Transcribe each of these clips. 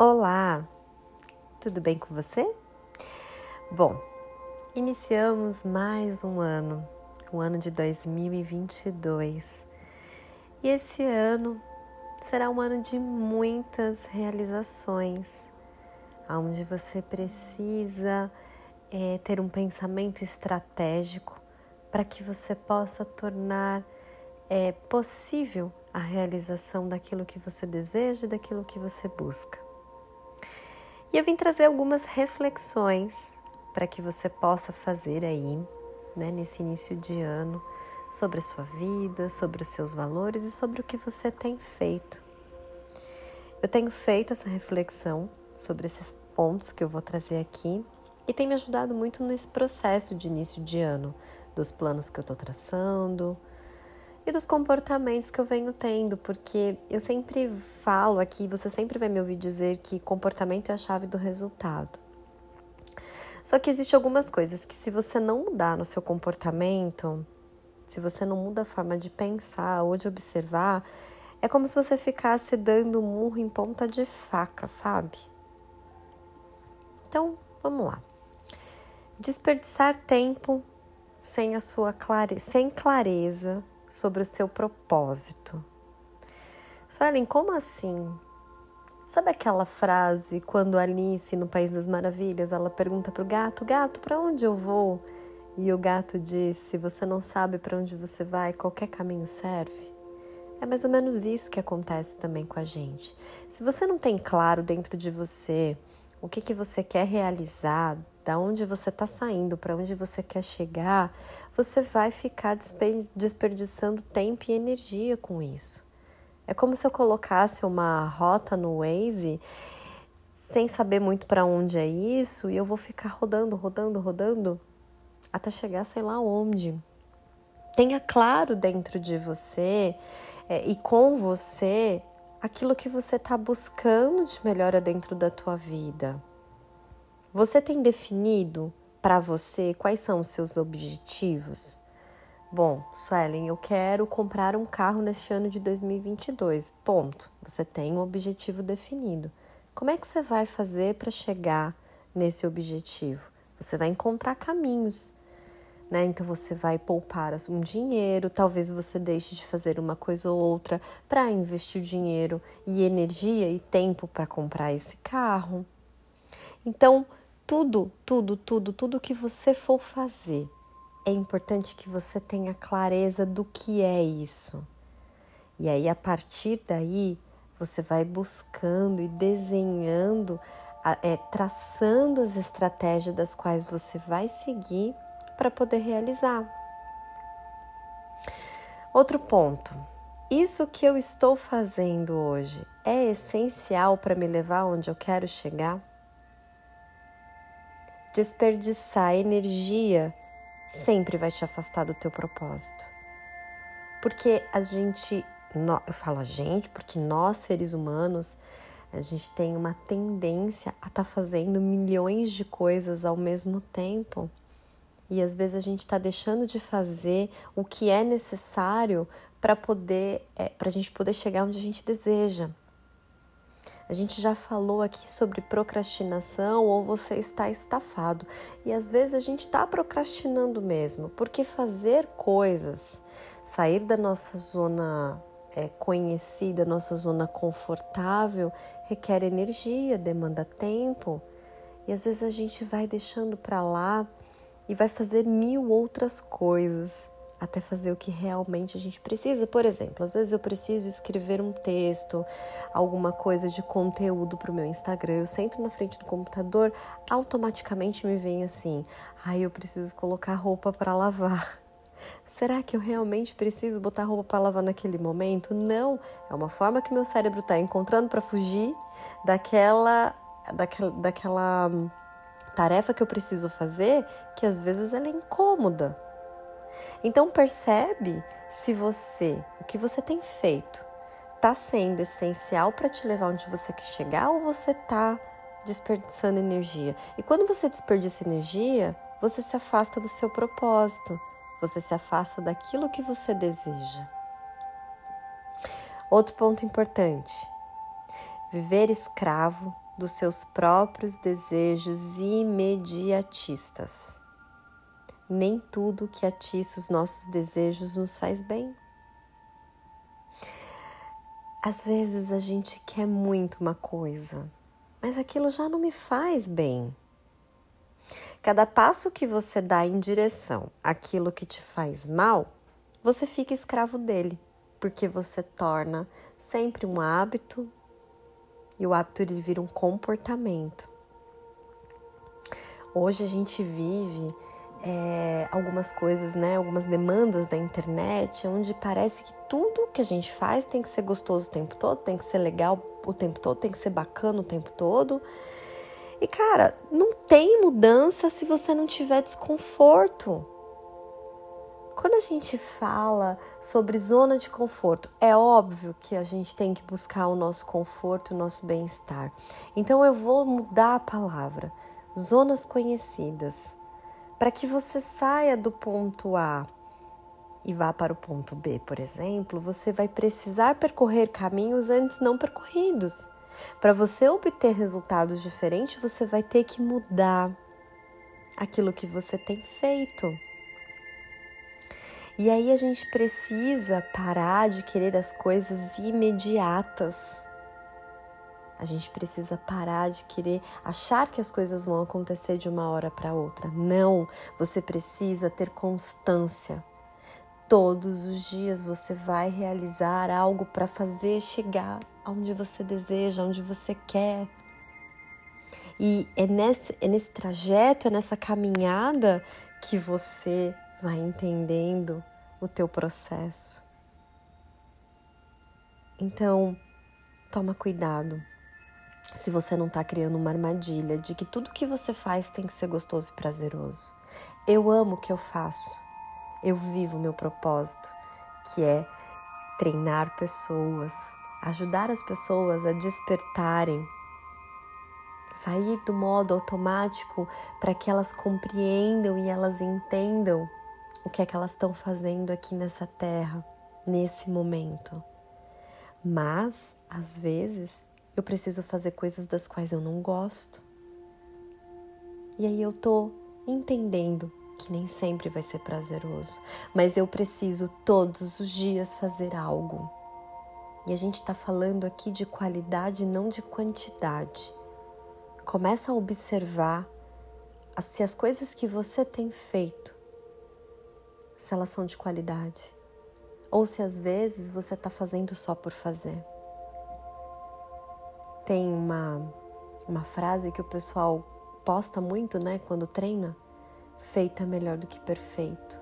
Olá, tudo bem com você? Bom, iniciamos mais um ano, o ano de 2022. E esse ano será um ano de muitas realizações, onde você precisa é, ter um pensamento estratégico para que você possa tornar é, possível a realização daquilo que você deseja e daquilo que você busca. E eu vim trazer algumas reflexões para que você possa fazer aí, né, nesse início de ano, sobre a sua vida, sobre os seus valores e sobre o que você tem feito. Eu tenho feito essa reflexão sobre esses pontos que eu vou trazer aqui e tem me ajudado muito nesse processo de início de ano, dos planos que eu estou traçando, e dos comportamentos que eu venho tendo, porque eu sempre falo aqui, você sempre vai me ouvir dizer que comportamento é a chave do resultado. Só que existe algumas coisas que se você não mudar no seu comportamento, se você não muda a forma de pensar ou de observar, é como se você ficasse dando murro em ponta de faca, sabe? Então, vamos lá. Desperdiçar tempo sem a sua clare... sem clareza sobre o seu propósito. Suelen, como assim? Sabe aquela frase quando Alice no País das Maravilhas ela pergunta para o gato: Gato, para onde eu vou? E o gato diz: Se você não sabe para onde você vai, qualquer caminho serve. É mais ou menos isso que acontece também com a gente. Se você não tem claro dentro de você o que, que você quer realizar, da onde você está saindo, para onde você quer chegar, você vai ficar desperdiçando tempo e energia com isso. É como se eu colocasse uma rota no Waze sem saber muito para onde é isso e eu vou ficar rodando, rodando, rodando até chegar sei lá onde. Tenha claro dentro de você é, e com você aquilo que você está buscando de melhora dentro da tua vida. Você tem definido para você quais são os seus objetivos? Bom, Suelen, eu quero comprar um carro neste ano de 2022. Ponto. Você tem um objetivo definido. Como é que você vai fazer para chegar nesse objetivo? Você vai encontrar caminhos. Né? Então você vai poupar um dinheiro, talvez você deixe de fazer uma coisa ou outra para investir dinheiro e energia e tempo para comprar esse carro. Então, tudo, tudo, tudo, tudo que você for fazer, é importante que você tenha clareza do que é isso. E aí, a partir daí, você vai buscando e desenhando, é, traçando as estratégias das quais você vai seguir para poder realizar. Outro ponto. Isso que eu estou fazendo hoje é essencial para me levar onde eu quero chegar? Desperdiçar energia sempre vai te afastar do teu propósito. Porque a gente, eu falo a gente, porque nós seres humanos, a gente tem uma tendência a estar tá fazendo milhões de coisas ao mesmo tempo. E às vezes a gente está deixando de fazer o que é necessário para poder, é, para a gente poder chegar onde a gente deseja. A gente já falou aqui sobre procrastinação ou você está estafado. E às vezes a gente está procrastinando mesmo, porque fazer coisas, sair da nossa zona é, conhecida, nossa zona confortável, requer energia, demanda tempo. E às vezes a gente vai deixando para lá e vai fazer mil outras coisas até fazer o que realmente a gente precisa. Por exemplo, às vezes eu preciso escrever um texto, alguma coisa de conteúdo para o meu Instagram. Eu sento na frente do computador, automaticamente me vem assim: ai, eu preciso colocar roupa para lavar. Será que eu realmente preciso botar roupa para lavar naquele momento? Não, é uma forma que meu cérebro está encontrando para fugir daquela, daquela, daquela tarefa que eu preciso fazer, que às vezes ela é incômoda. Então percebe se você, o que você tem feito, está sendo essencial para te levar onde você quer chegar ou você está desperdiçando energia. E quando você desperdiça energia, você se afasta do seu propósito, você se afasta daquilo que você deseja. Outro ponto importante: viver escravo dos seus próprios desejos imediatistas. Nem tudo que atiça os nossos desejos nos faz bem. Às vezes a gente quer muito uma coisa, mas aquilo já não me faz bem. Cada passo que você dá em direção àquilo que te faz mal, você fica escravo dele, porque você torna sempre um hábito e o hábito ele vira um comportamento. Hoje a gente vive é, algumas coisas, né, algumas demandas da internet, onde parece que tudo que a gente faz tem que ser gostoso o tempo todo, tem que ser legal o tempo todo, tem que ser bacana o tempo todo. E cara, não tem mudança se você não tiver desconforto. Quando a gente fala sobre zona de conforto, é óbvio que a gente tem que buscar o nosso conforto, o nosso bem-estar. Então eu vou mudar a palavra, zonas conhecidas, para que você saia do ponto A e vá para o ponto B, por exemplo, você vai precisar percorrer caminhos antes não percorridos. Para você obter resultados diferentes, você vai ter que mudar aquilo que você tem feito. E aí a gente precisa parar de querer as coisas imediatas. A gente precisa parar de querer achar que as coisas vão acontecer de uma hora para outra. Não, você precisa ter constância. Todos os dias você vai realizar algo para fazer chegar aonde você deseja, aonde você quer. E é nesse, é nesse trajeto, é nessa caminhada que você vai entendendo o teu processo. Então, toma cuidado. Se você não está criando uma armadilha de que tudo que você faz tem que ser gostoso e prazeroso. Eu amo o que eu faço. Eu vivo o meu propósito, que é treinar pessoas, ajudar as pessoas a despertarem sair do modo automático para que elas compreendam e elas entendam o que é que elas estão fazendo aqui nessa terra, nesse momento. Mas, às vezes, eu preciso fazer coisas das quais eu não gosto. E aí eu tô entendendo que nem sempre vai ser prazeroso, mas eu preciso todos os dias fazer algo. E a gente está falando aqui de qualidade, não de quantidade. Começa a observar se as coisas que você tem feito, se elas são de qualidade. Ou se às vezes você está fazendo só por fazer. Tem uma, uma frase que o pessoal posta muito, né, quando treina: feito é melhor do que perfeito.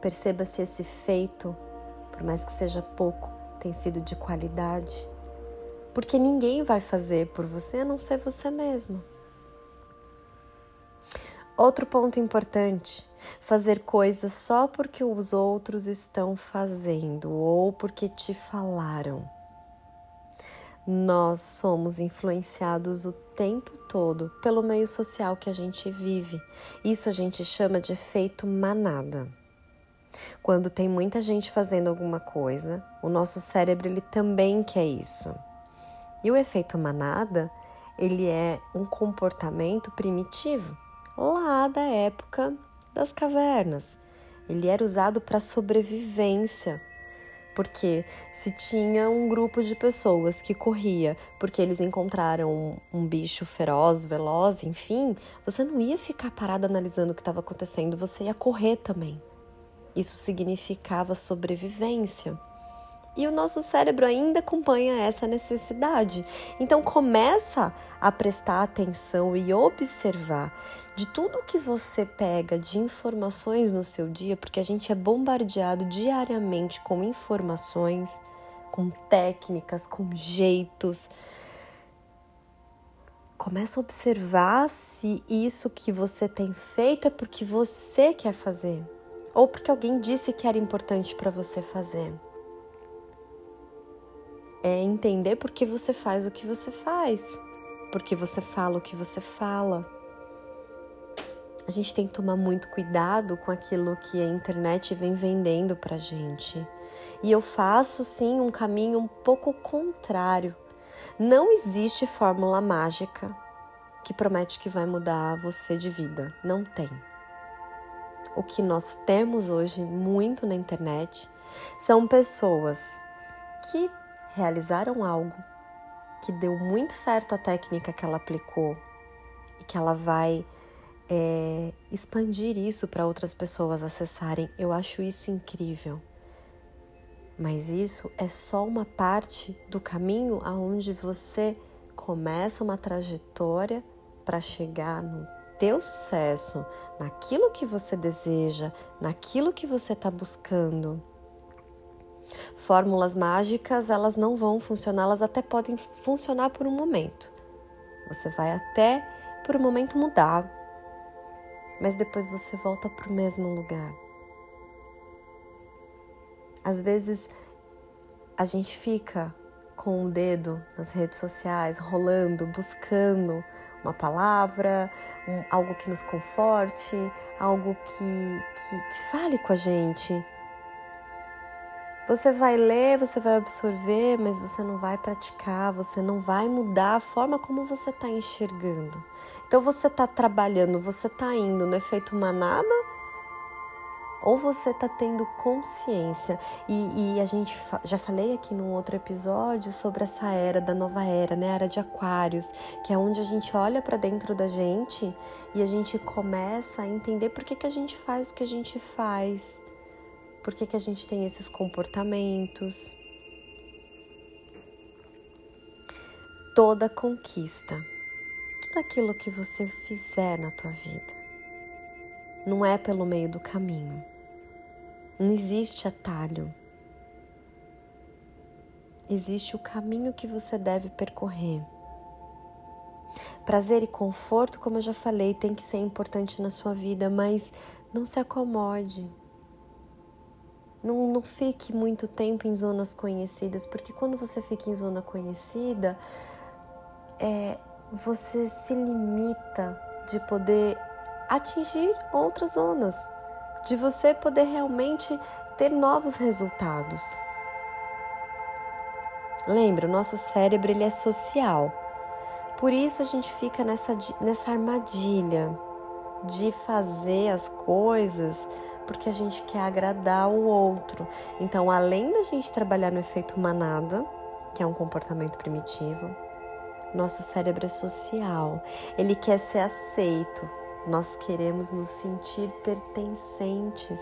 Perceba se esse feito, por mais que seja pouco, tem sido de qualidade porque ninguém vai fazer por você a não ser você mesmo. Outro ponto importante: fazer coisas só porque os outros estão fazendo ou porque te falaram. Nós somos influenciados o tempo todo pelo meio social que a gente vive. Isso a gente chama de efeito manada. Quando tem muita gente fazendo alguma coisa, o nosso cérebro ele também quer isso. E o efeito manada, ele é um comportamento primitivo, lá da época das cavernas. Ele era usado para sobrevivência, porque se tinha um grupo de pessoas que corria porque eles encontraram um, bicho feroz, veloz, enfim, você não ia ficar parado analisando o que estava acontecendo, você ia correr também. Isso significava sobrevivência. E o nosso cérebro ainda acompanha essa necessidade. Então começa a prestar atenção e observar de tudo que você pega de informações no seu dia, porque a gente é bombardeado diariamente com informações, com técnicas, com jeitos. Começa a observar se isso que você tem feito é porque você quer fazer ou porque alguém disse que era importante para você fazer é entender por que você faz o que você faz, porque você fala o que você fala. A gente tem que tomar muito cuidado com aquilo que a internet vem vendendo pra gente. E eu faço sim um caminho um pouco contrário. Não existe fórmula mágica que promete que vai mudar você de vida. Não tem. O que nós temos hoje muito na internet são pessoas que realizaram algo, que deu muito certo a técnica que ela aplicou e que ela vai é, expandir isso para outras pessoas acessarem. Eu acho isso incrível. Mas isso é só uma parte do caminho aonde você começa uma trajetória para chegar no teu sucesso, naquilo que você deseja, naquilo que você está buscando. Fórmulas mágicas, elas não vão funcionar, elas até podem funcionar por um momento. Você vai até por um momento mudar, mas depois você volta para o mesmo lugar. Às vezes a gente fica com o dedo nas redes sociais, rolando, buscando uma palavra, um, algo que nos conforte, algo que, que, que fale com a gente. Você vai ler, você vai absorver, mas você não vai praticar, você não vai mudar a forma como você está enxergando. Então você está trabalhando, você está indo no efeito manada ou você está tendo consciência. E, e, a gente já falei aqui num outro episódio sobre essa era da nova era, né? Era de Aquários, que é onde a gente olha para dentro da gente e a gente começa a entender por que, que a gente faz o que a gente faz, por que, que a gente tem esses comportamentos. Toda conquista, tudo aquilo que você fizer na tua vida, não é pelo meio do caminho não existe atalho. Existe o caminho que você deve percorrer. Prazer e conforto, como eu já falei, tem que ser importante na sua vida, mas não se acomode. Não, não fique muito tempo em zonas conhecidas, porque quando você fica em zona conhecida, é, você se limita de poder atingir outras zonas de você poder realmente ter novos resultados. Lembra, o nosso cérebro ele é social. Por isso a gente fica nessa, nessa armadilha de fazer as coisas porque a gente quer agradar o outro. Então, além da gente trabalhar no efeito manada, que é um comportamento primitivo, nosso cérebro é social. Ele quer ser aceito, nós queremos nos sentir pertencentes.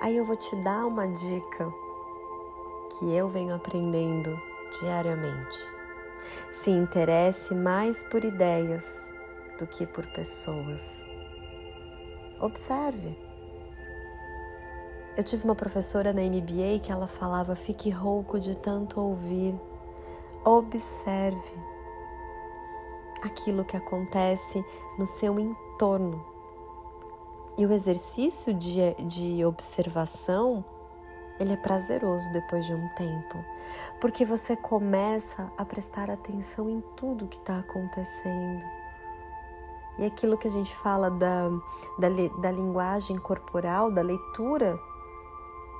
Aí eu vou te dar uma dica que eu venho aprendendo diariamente. Se interesse mais por ideias do que por pessoas. Observe. Eu tive uma professora na MBA que ela falava: fique rouco de tanto ouvir. Observe aquilo que acontece no seu entorno. E o exercício de, de observação, ele é prazeroso depois de um tempo, porque você começa a prestar atenção em tudo que está acontecendo. E aquilo que a gente fala da, da, da linguagem corporal, da leitura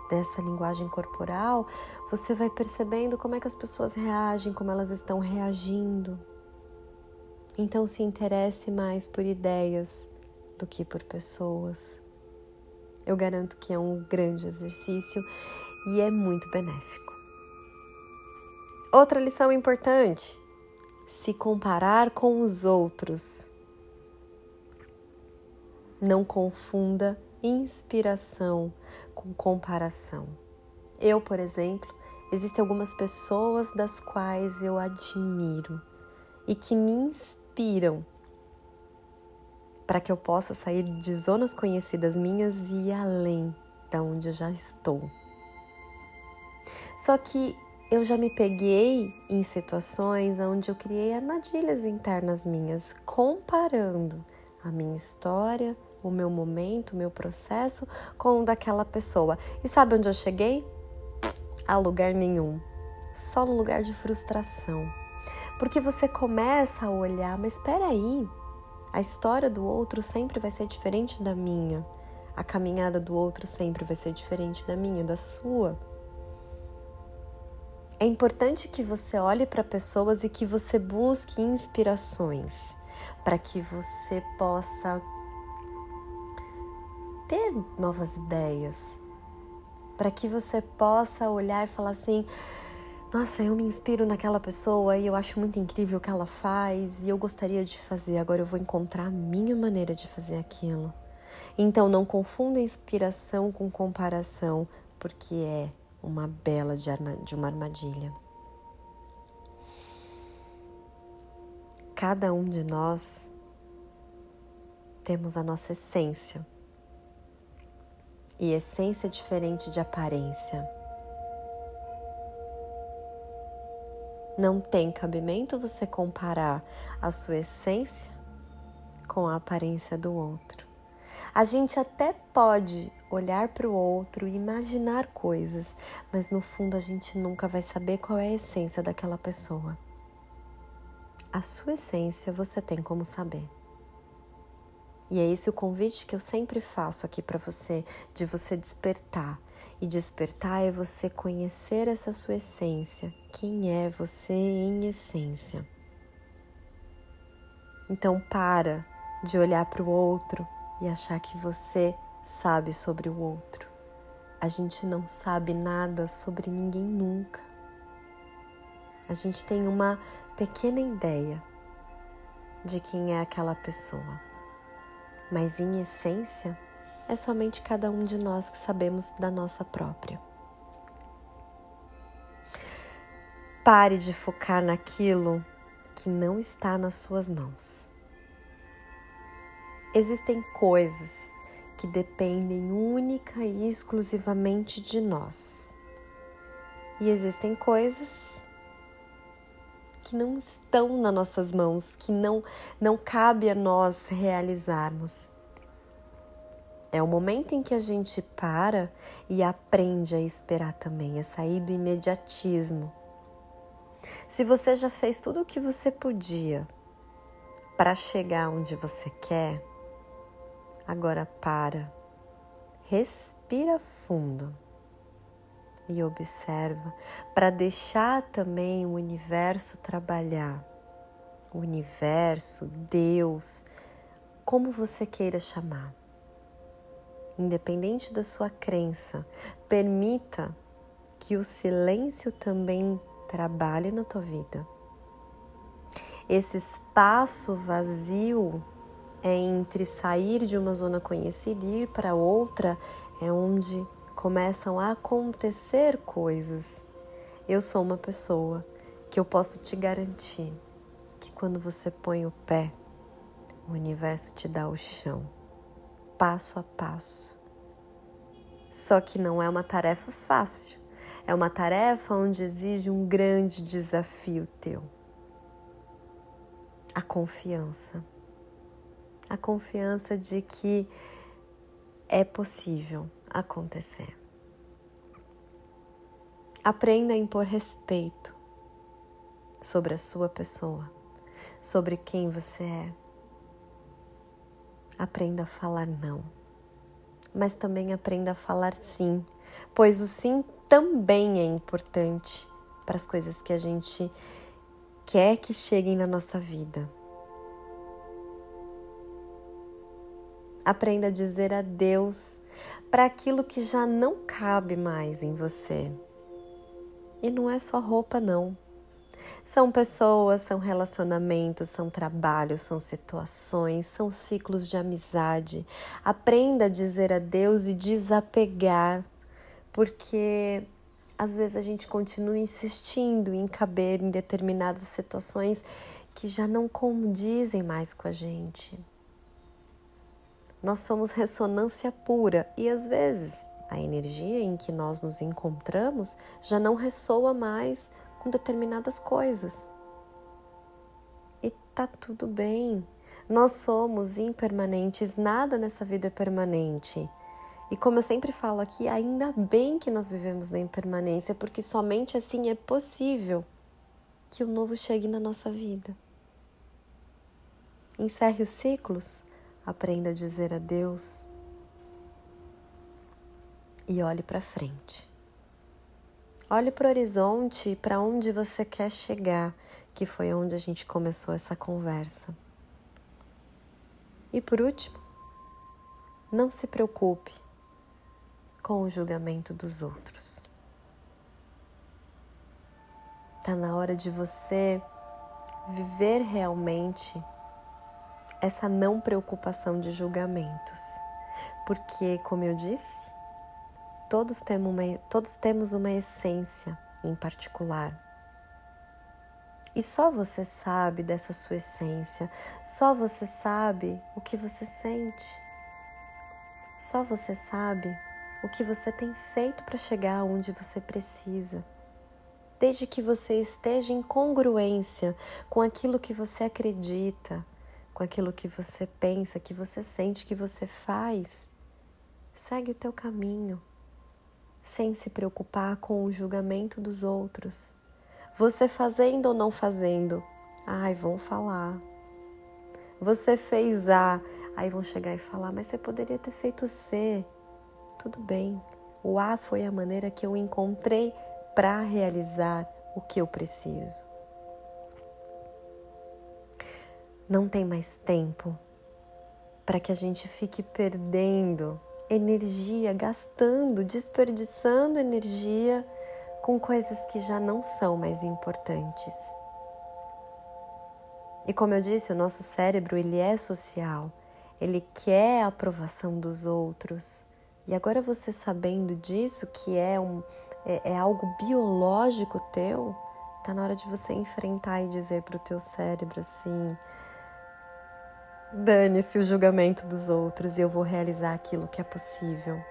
dessa linguagem corporal, você vai percebendo como é que as pessoas reagem, como elas estão reagindo. Então se interesse mais por ideias do que por pessoas. Eu garanto que é um grande exercício e é muito benéfico. Outra lição importante: se comparar com os outros. Não confunda inspiração com comparação. Eu, por exemplo, existem algumas pessoas das quais eu admiro e que me inspiram para que eu possa sair de zonas conhecidas minhas e ir além da onde eu já estou. Só que eu já me peguei em situações onde eu criei armadilhas internas minhas, comparando a minha história, o meu momento, o meu processo com o daquela pessoa. E sabe onde eu cheguei? A lugar nenhum. Só no lugar de frustração. Porque você começa a olhar, mas espera aí, a história do outro sempre vai ser diferente da minha. A caminhada do outro sempre vai ser diferente da minha, da sua. É importante que você olhe para pessoas e que você busque inspirações para que você possa ter novas ideias, para que você possa olhar e falar assim: nossa, eu me inspiro naquela pessoa e eu acho muito incrível o que ela faz e eu gostaria de fazer, agora eu vou encontrar a minha maneira de fazer aquilo. Então não confunda inspiração com comparação, porque é uma bela de, de uma armadilha. Cada um de nós temos a nossa essência. E essência diferente de aparência. Não tem cabimento você comparar a sua essência com a aparência do outro. A gente até pode olhar para o outro e imaginar coisas, mas no fundo a gente nunca vai saber qual é a essência daquela pessoa. A sua essência você tem como saber. E é esse o convite que eu sempre faço aqui para você, de você despertar, e despertar é você conhecer essa sua essência, quem é você em essência. Então para de olhar para o outro e achar que você sabe sobre o outro. A gente não sabe nada sobre ninguém nunca. A gente tem uma pequena ideia de quem é aquela pessoa, mas em essência é somente cada um de nós que sabemos da nossa própria. Pare de focar naquilo que não está nas suas mãos. Existem coisas que dependem única e exclusivamente de nós. E existem coisas que não estão nas nossas mãos, que não não cabe a nós realizarmos. É o momento em que a gente para e aprende a esperar também, a sair do imediatismo. Se você já fez tudo o que você podia para chegar onde você quer, agora para, respira fundo e observa para deixar também o universo trabalhar. O universo, Deus, como você queira chamar independente da sua crença, permita que o silêncio também trabalhe na tua vida. Esse espaço vazio é entre sair de uma zona conhecida e ir para outra, é onde começam a acontecer coisas. Eu sou uma pessoa que eu posso te garantir que quando você põe o pé, o universo te dá o chão passo a passo. Só que não é uma tarefa fácil, é uma tarefa onde exige um grande desafio teu. A confiança. A confiança de que é possível acontecer. Aprenda a impor respeito sobre a sua pessoa, sobre quem você é Aprenda a falar não, mas também aprenda a falar sim, pois o sim também é importante para as coisas que a gente quer que cheguem na nossa vida. Aprenda a dizer adeus para aquilo que já não cabe mais em você. E não é só roupa, não. São pessoas, são relacionamentos, são trabalhos, são situações, são ciclos de amizade. Aprenda a dizer adeus e desapegar, porque às vezes a gente continua insistindo em caber em determinadas situações que já não condizem mais com a gente. Nós somos ressonância pura e às vezes a energia em que nós nos encontramos já não ressoa mais com determinadas coisas. E tá tudo bem. Nós somos impermanentes, nada nessa vida é permanente. E como eu sempre falo aqui, ainda bem que nós vivemos na impermanência, porque somente assim é possível que o novo chegue na nossa vida. Encerre os ciclos, aprenda a dizer adeus e olhe para frente. Olhe para o horizonte para onde você quer chegar, que foi onde a gente começou essa conversa. E por último, não se preocupe com o julgamento dos outros. Está na hora de você viver realmente essa não preocupação de julgamentos. Porque, como eu disse, todos temos uma, todos temos uma essência em particular. E só você sabe dessa sua essência, só você sabe o que você sente. Só você sabe o que você tem feito para chegar onde você precisa desde que você esteja em congruência com aquilo que você acredita, com aquilo que você pensa, que você sente, que você faz. Segue o teu caminho, sem se preocupar com o julgamento dos outros. Você fazendo ou não fazendo, ai, vão falar. Você fez A, aí vão chegar e falar, mas você poderia ter feito C. Tudo bem. O A foi a maneira que eu encontrei para realizar o que eu preciso. Não tem mais tempo para que a gente fique perdendo energia, gastando, desperdiçando energia com coisas que já não são mais importantes. E como eu disse, o nosso cérebro ele é social, ele quer a aprovação dos outros. E agora você sabendo disso, que é um, é, é algo biológico teu, tá na hora de você enfrentar e dizer para o teu cérebro assim: dane-se o julgamento dos outros eu vou realizar aquilo que é possível.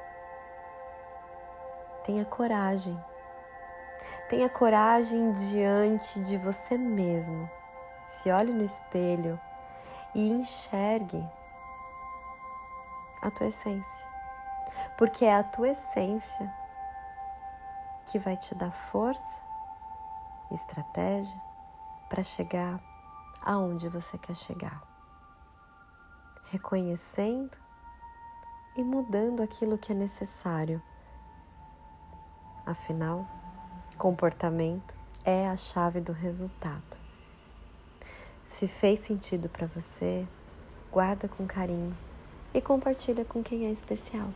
Tenha coragem. Tenha coragem diante de você mesmo. Se olhe no espelho e enxergue a tua essência. Porque é a tua essência que vai te dar força, estratégia para chegar aonde você quer chegar. Reconhecendo e mudando aquilo que é necessário. Afinal, comportamento é a chave do resultado. Se fez sentido para você, guarda com carinho e compartilha com quem é especial.